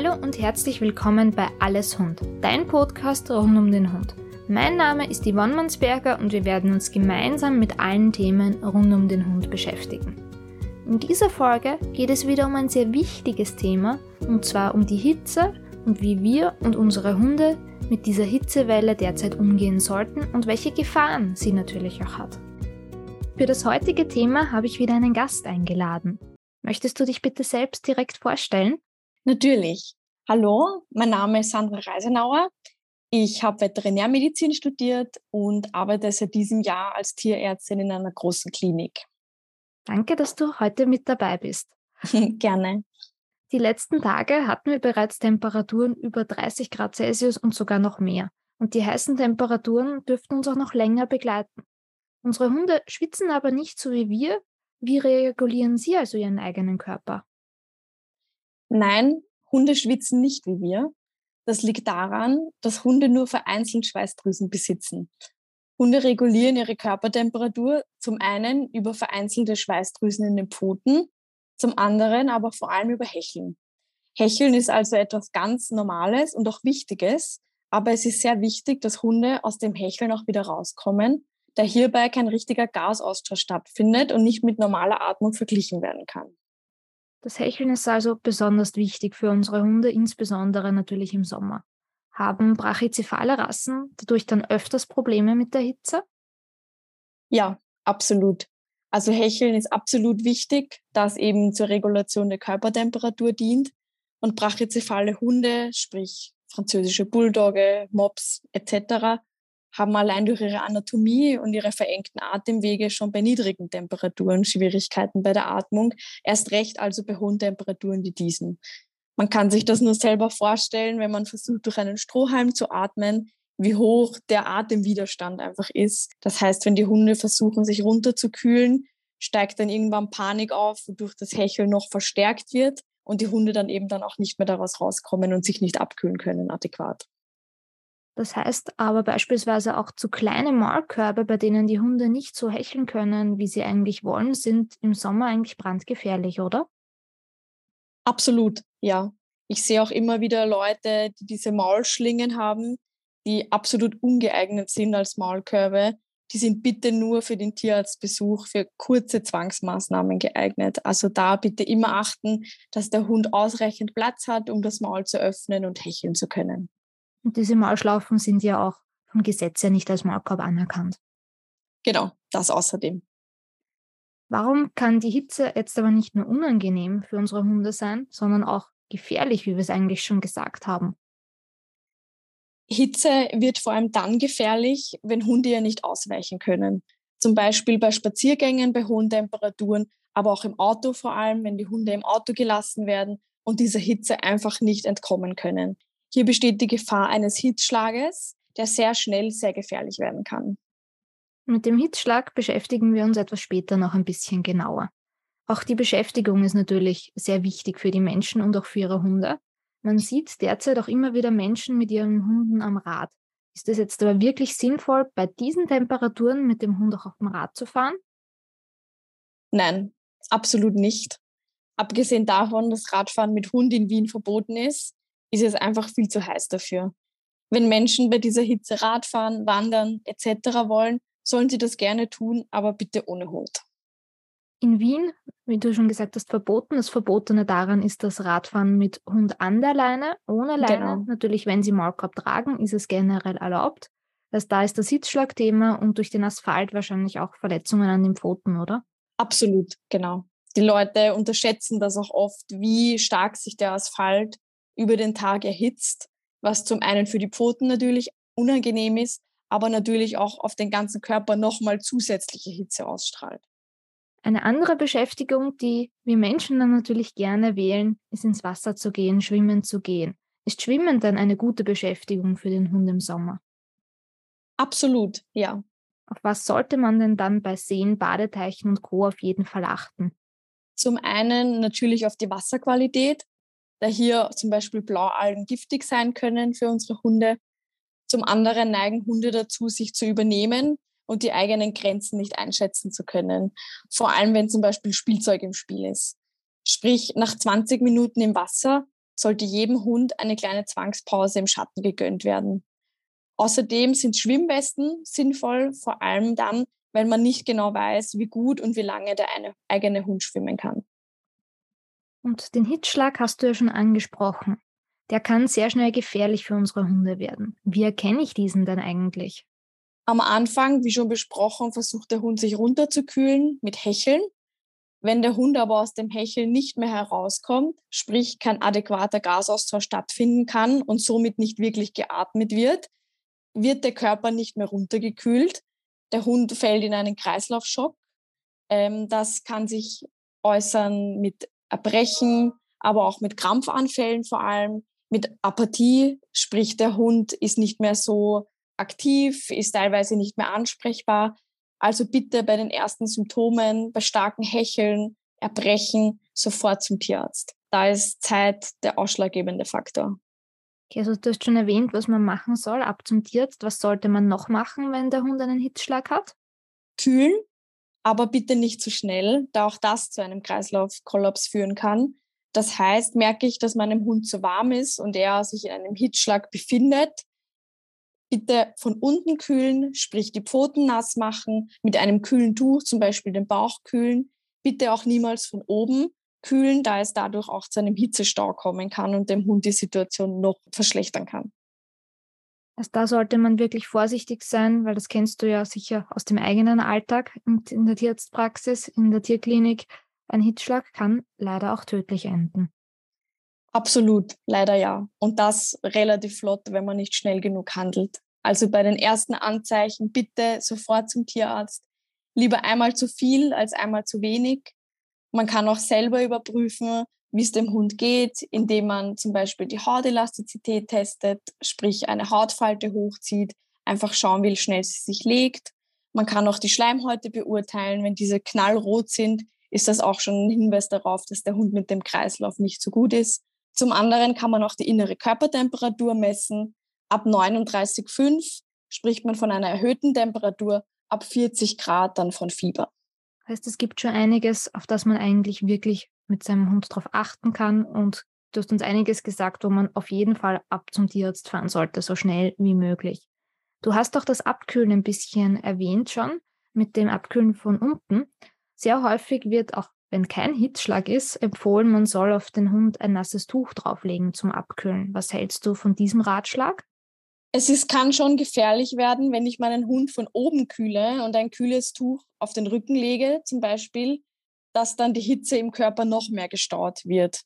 Hallo und herzlich willkommen bei Alles Hund, dein Podcast rund um den Hund. Mein Name ist Yvonne Mansberger und wir werden uns gemeinsam mit allen Themen rund um den Hund beschäftigen. In dieser Folge geht es wieder um ein sehr wichtiges Thema, und zwar um die Hitze und wie wir und unsere Hunde mit dieser Hitzewelle derzeit umgehen sollten und welche Gefahren sie natürlich auch hat. Für das heutige Thema habe ich wieder einen Gast eingeladen. Möchtest du dich bitte selbst direkt vorstellen? Natürlich. Hallo, mein Name ist Sandra Reisenauer. Ich habe Veterinärmedizin studiert und arbeite seit diesem Jahr als Tierärztin in einer großen Klinik. Danke, dass du heute mit dabei bist. Gerne. Die letzten Tage hatten wir bereits Temperaturen über 30 Grad Celsius und sogar noch mehr. Und die heißen Temperaturen dürften uns auch noch länger begleiten. Unsere Hunde schwitzen aber nicht so wie wir. Wie regulieren sie also ihren eigenen Körper? Nein, Hunde schwitzen nicht wie wir. Das liegt daran, dass Hunde nur vereinzelt Schweißdrüsen besitzen. Hunde regulieren ihre Körpertemperatur zum einen über vereinzelte Schweißdrüsen in den Pfoten zum anderen aber vor allem über Hecheln. Hecheln ist also etwas ganz Normales und auch Wichtiges, aber es ist sehr wichtig, dass Hunde aus dem Hecheln auch wieder rauskommen, da hierbei kein richtiger Gasaustausch stattfindet und nicht mit normaler Atmung verglichen werden kann. Das Hecheln ist also besonders wichtig für unsere Hunde, insbesondere natürlich im Sommer. Haben brachycephale Rassen dadurch dann öfters Probleme mit der Hitze? Ja, absolut. Also Hecheln ist absolut wichtig, das eben zur Regulation der Körpertemperatur dient. Und brachycephale Hunde, sprich französische Bulldogge, Mops etc., haben allein durch ihre Anatomie und ihre verengten Atemwege schon bei niedrigen Temperaturen Schwierigkeiten bei der Atmung, erst recht also bei hohen Temperaturen wie diesen. Man kann sich das nur selber vorstellen, wenn man versucht, durch einen Strohhalm zu atmen, wie hoch der Atemwiderstand einfach ist. Das heißt, wenn die Hunde versuchen, sich runterzukühlen, steigt dann irgendwann Panik auf, wodurch das Hecheln noch verstärkt wird und die Hunde dann eben dann auch nicht mehr daraus rauskommen und sich nicht abkühlen können adäquat. Das heißt aber beispielsweise auch zu kleine Maulkörbe, bei denen die Hunde nicht so hecheln können, wie sie eigentlich wollen, sind im Sommer eigentlich brandgefährlich, oder? Absolut, ja. Ich sehe auch immer wieder Leute, die diese Maulschlingen haben, die absolut ungeeignet sind als Maulkörbe, die sind bitte nur für den Tierarztbesuch, für kurze Zwangsmaßnahmen geeignet. Also da bitte immer achten, dass der Hund ausreichend Platz hat, um das Maul zu öffnen und hecheln zu können. Und diese Maulschlaufen sind ja auch vom Gesetz ja nicht als Maulkorb anerkannt. Genau, das außerdem. Warum kann die Hitze jetzt aber nicht nur unangenehm für unsere Hunde sein, sondern auch gefährlich, wie wir es eigentlich schon gesagt haben? Hitze wird vor allem dann gefährlich, wenn Hunde ja nicht ausweichen können. Zum Beispiel bei Spaziergängen bei hohen Temperaturen, aber auch im Auto vor allem, wenn die Hunde im Auto gelassen werden und dieser Hitze einfach nicht entkommen können. Hier besteht die Gefahr eines Hitzschlages, der sehr schnell sehr gefährlich werden kann. Mit dem Hitzschlag beschäftigen wir uns etwas später noch ein bisschen genauer. Auch die Beschäftigung ist natürlich sehr wichtig für die Menschen und auch für ihre Hunde. Man sieht derzeit auch immer wieder Menschen mit ihren Hunden am Rad. Ist es jetzt aber wirklich sinnvoll, bei diesen Temperaturen mit dem Hund auch auf dem Rad zu fahren? Nein, absolut nicht. Abgesehen davon, dass Radfahren mit Hund in Wien verboten ist, ist es einfach viel zu heiß dafür. Wenn Menschen bei dieser Hitze Radfahren, wandern etc. wollen, sollen sie das gerne tun, aber bitte ohne Hund. In Wien, wie du schon gesagt hast, verboten. Das Verbotene daran ist das Radfahren mit Hund an der Leine, ohne Leine. Genau. Natürlich, wenn sie Maulkorb tragen, ist es generell erlaubt. Das da ist das Sitzschlagthema und durch den Asphalt wahrscheinlich auch Verletzungen an den Pfoten, oder? Absolut, genau. Die Leute unterschätzen das auch oft, wie stark sich der Asphalt über den Tag erhitzt, was zum einen für die Pfoten natürlich unangenehm ist, aber natürlich auch auf den ganzen Körper nochmal zusätzliche Hitze ausstrahlt. Eine andere Beschäftigung, die wir Menschen dann natürlich gerne wählen, ist ins Wasser zu gehen, schwimmen zu gehen. Ist Schwimmen dann eine gute Beschäftigung für den Hund im Sommer? Absolut, ja. Auf was sollte man denn dann bei Seen, Badeteichen und Co. auf jeden Fall achten? Zum einen natürlich auf die Wasserqualität, da hier zum Beispiel Blaualgen giftig sein können für unsere Hunde. Zum anderen neigen Hunde dazu, sich zu übernehmen, und die eigenen Grenzen nicht einschätzen zu können. Vor allem, wenn zum Beispiel Spielzeug im Spiel ist. Sprich, nach 20 Minuten im Wasser sollte jedem Hund eine kleine Zwangspause im Schatten gegönnt werden. Außerdem sind Schwimmwesten sinnvoll, vor allem dann, wenn man nicht genau weiß, wie gut und wie lange der eigene Hund schwimmen kann. Und den Hitzschlag hast du ja schon angesprochen. Der kann sehr schnell gefährlich für unsere Hunde werden. Wie erkenne ich diesen denn eigentlich? Am Anfang, wie schon besprochen, versucht der Hund sich runterzukühlen mit Hecheln. Wenn der Hund aber aus dem Hecheln nicht mehr herauskommt, sprich kein adäquater Gasaustausch stattfinden kann und somit nicht wirklich geatmet wird, wird der Körper nicht mehr runtergekühlt. Der Hund fällt in einen Kreislaufschock. Ähm, das kann sich äußern mit Erbrechen, aber auch mit Krampfanfällen vor allem, mit Apathie, sprich der Hund ist nicht mehr so aktiv, ist teilweise nicht mehr ansprechbar. Also bitte bei den ersten Symptomen, bei starken Hecheln, Erbrechen, sofort zum Tierarzt. Da ist Zeit der ausschlaggebende Faktor. Okay, also du hast schon erwähnt, was man machen soll, ab zum Tierarzt. Was sollte man noch machen, wenn der Hund einen Hitzschlag hat? Kühlen, aber bitte nicht zu schnell, da auch das zu einem Kreislaufkollaps führen kann. Das heißt, merke ich, dass meinem Hund zu warm ist und er sich in einem Hitzschlag befindet, bitte von unten kühlen, sprich die Pfoten nass machen, mit einem kühlen Tuch zum Beispiel den Bauch kühlen. Bitte auch niemals von oben kühlen, da es dadurch auch zu einem Hitzestau kommen kann und dem Hund die Situation noch verschlechtern kann. Also da sollte man wirklich vorsichtig sein, weil das kennst du ja sicher aus dem eigenen Alltag in der Tierarztpraxis, in der Tierklinik. Ein Hitzschlag kann leider auch tödlich enden. Absolut, leider ja. Und das relativ flott, wenn man nicht schnell genug handelt. Also bei den ersten Anzeichen bitte sofort zum Tierarzt. Lieber einmal zu viel als einmal zu wenig. Man kann auch selber überprüfen, wie es dem Hund geht, indem man zum Beispiel die Hautelastizität testet, sprich eine Hautfalte hochzieht, einfach schauen, wie schnell sie sich legt. Man kann auch die Schleimhäute beurteilen. Wenn diese knallrot sind, ist das auch schon ein Hinweis darauf, dass der Hund mit dem Kreislauf nicht so gut ist. Zum anderen kann man auch die innere Körpertemperatur messen. Ab 39,5 spricht man von einer erhöhten Temperatur, ab 40 Grad dann von Fieber. Heißt, es gibt schon einiges, auf das man eigentlich wirklich mit seinem Hund darauf achten kann. Und du hast uns einiges gesagt, wo man auf jeden Fall ab zum Tierarzt fahren sollte, so schnell wie möglich. Du hast auch das Abkühlen ein bisschen erwähnt schon, mit dem Abkühlen von unten. Sehr häufig wird auch, wenn kein Hitzschlag ist, empfohlen, man soll auf den Hund ein nasses Tuch drauflegen zum Abkühlen. Was hältst du von diesem Ratschlag? Es ist, kann schon gefährlich werden, wenn ich meinen Hund von oben kühle und ein kühles Tuch auf den Rücken lege, zum Beispiel, dass dann die Hitze im Körper noch mehr gestaut wird.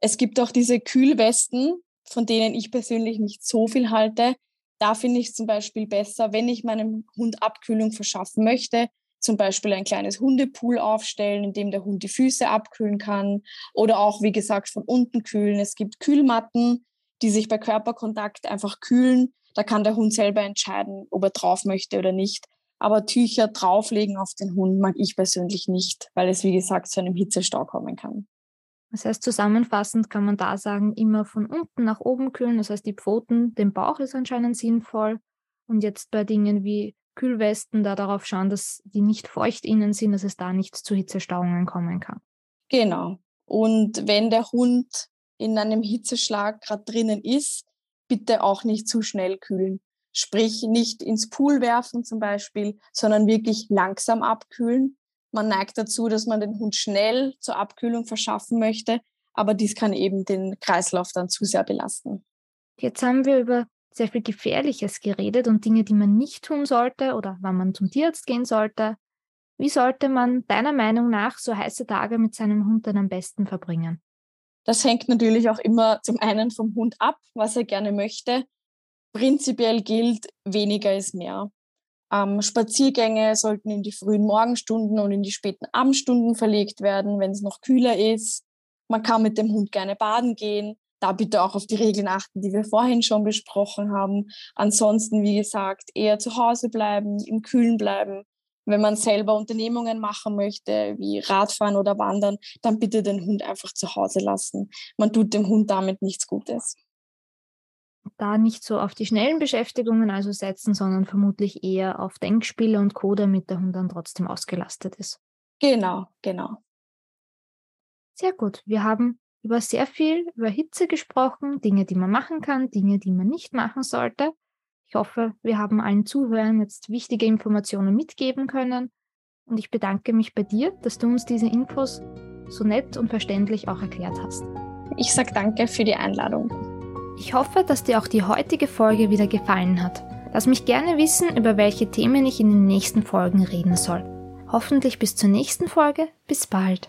Es gibt auch diese Kühlwesten, von denen ich persönlich nicht so viel halte. Da finde ich es zum Beispiel besser, wenn ich meinem Hund Abkühlung verschaffen möchte, zum Beispiel ein kleines Hundepool aufstellen, in dem der Hund die Füße abkühlen kann oder auch, wie gesagt, von unten kühlen. Es gibt Kühlmatten, die sich bei Körperkontakt einfach kühlen. Da kann der Hund selber entscheiden, ob er drauf möchte oder nicht. Aber Tücher drauflegen auf den Hund mag ich persönlich nicht, weil es, wie gesagt, zu einem Hitzestau kommen kann. Das heißt, zusammenfassend kann man da sagen, immer von unten nach oben kühlen. Das heißt, die Pfoten, den Bauch ist anscheinend sinnvoll. Und jetzt bei Dingen wie Kühlwesten da darauf schauen, dass die nicht feucht innen sind, dass es da nicht zu Hitzestauungen kommen kann. Genau. Und wenn der Hund in einem Hitzeschlag gerade drinnen ist, bitte auch nicht zu schnell kühlen. Sprich, nicht ins Pool werfen zum Beispiel, sondern wirklich langsam abkühlen. Man neigt dazu, dass man den Hund schnell zur Abkühlung verschaffen möchte, aber dies kann eben den Kreislauf dann zu sehr belasten. Jetzt haben wir über sehr viel Gefährliches geredet und Dinge, die man nicht tun sollte oder wann man zum Tierarzt gehen sollte. Wie sollte man deiner Meinung nach so heiße Tage mit seinem Hund dann am besten verbringen? Das hängt natürlich auch immer zum einen vom Hund ab, was er gerne möchte. Prinzipiell gilt, weniger ist mehr. Ähm, Spaziergänge sollten in die frühen Morgenstunden und in die späten Abendstunden verlegt werden, wenn es noch kühler ist. Man kann mit dem Hund gerne baden gehen da bitte auch auf die Regeln achten, die wir vorhin schon besprochen haben. Ansonsten, wie gesagt, eher zu Hause bleiben, im Kühlen bleiben. Wenn man selber Unternehmungen machen möchte, wie Radfahren oder Wandern, dann bitte den Hund einfach zu Hause lassen. Man tut dem Hund damit nichts Gutes. Da nicht so auf die schnellen Beschäftigungen also setzen, sondern vermutlich eher auf Denkspiele und Co., damit der Hund dann trotzdem ausgelastet ist. Genau, genau. Sehr gut. Wir haben über sehr viel über Hitze gesprochen, Dinge, die man machen kann, Dinge, die man nicht machen sollte. Ich hoffe, wir haben allen Zuhörern jetzt wichtige Informationen mitgeben können und ich bedanke mich bei dir, dass du uns diese Infos so nett und verständlich auch erklärt hast. Ich sage danke für die Einladung. Ich hoffe, dass dir auch die heutige Folge wieder gefallen hat. Lass mich gerne wissen, über welche Themen ich in den nächsten Folgen reden soll. Hoffentlich bis zur nächsten Folge. Bis bald.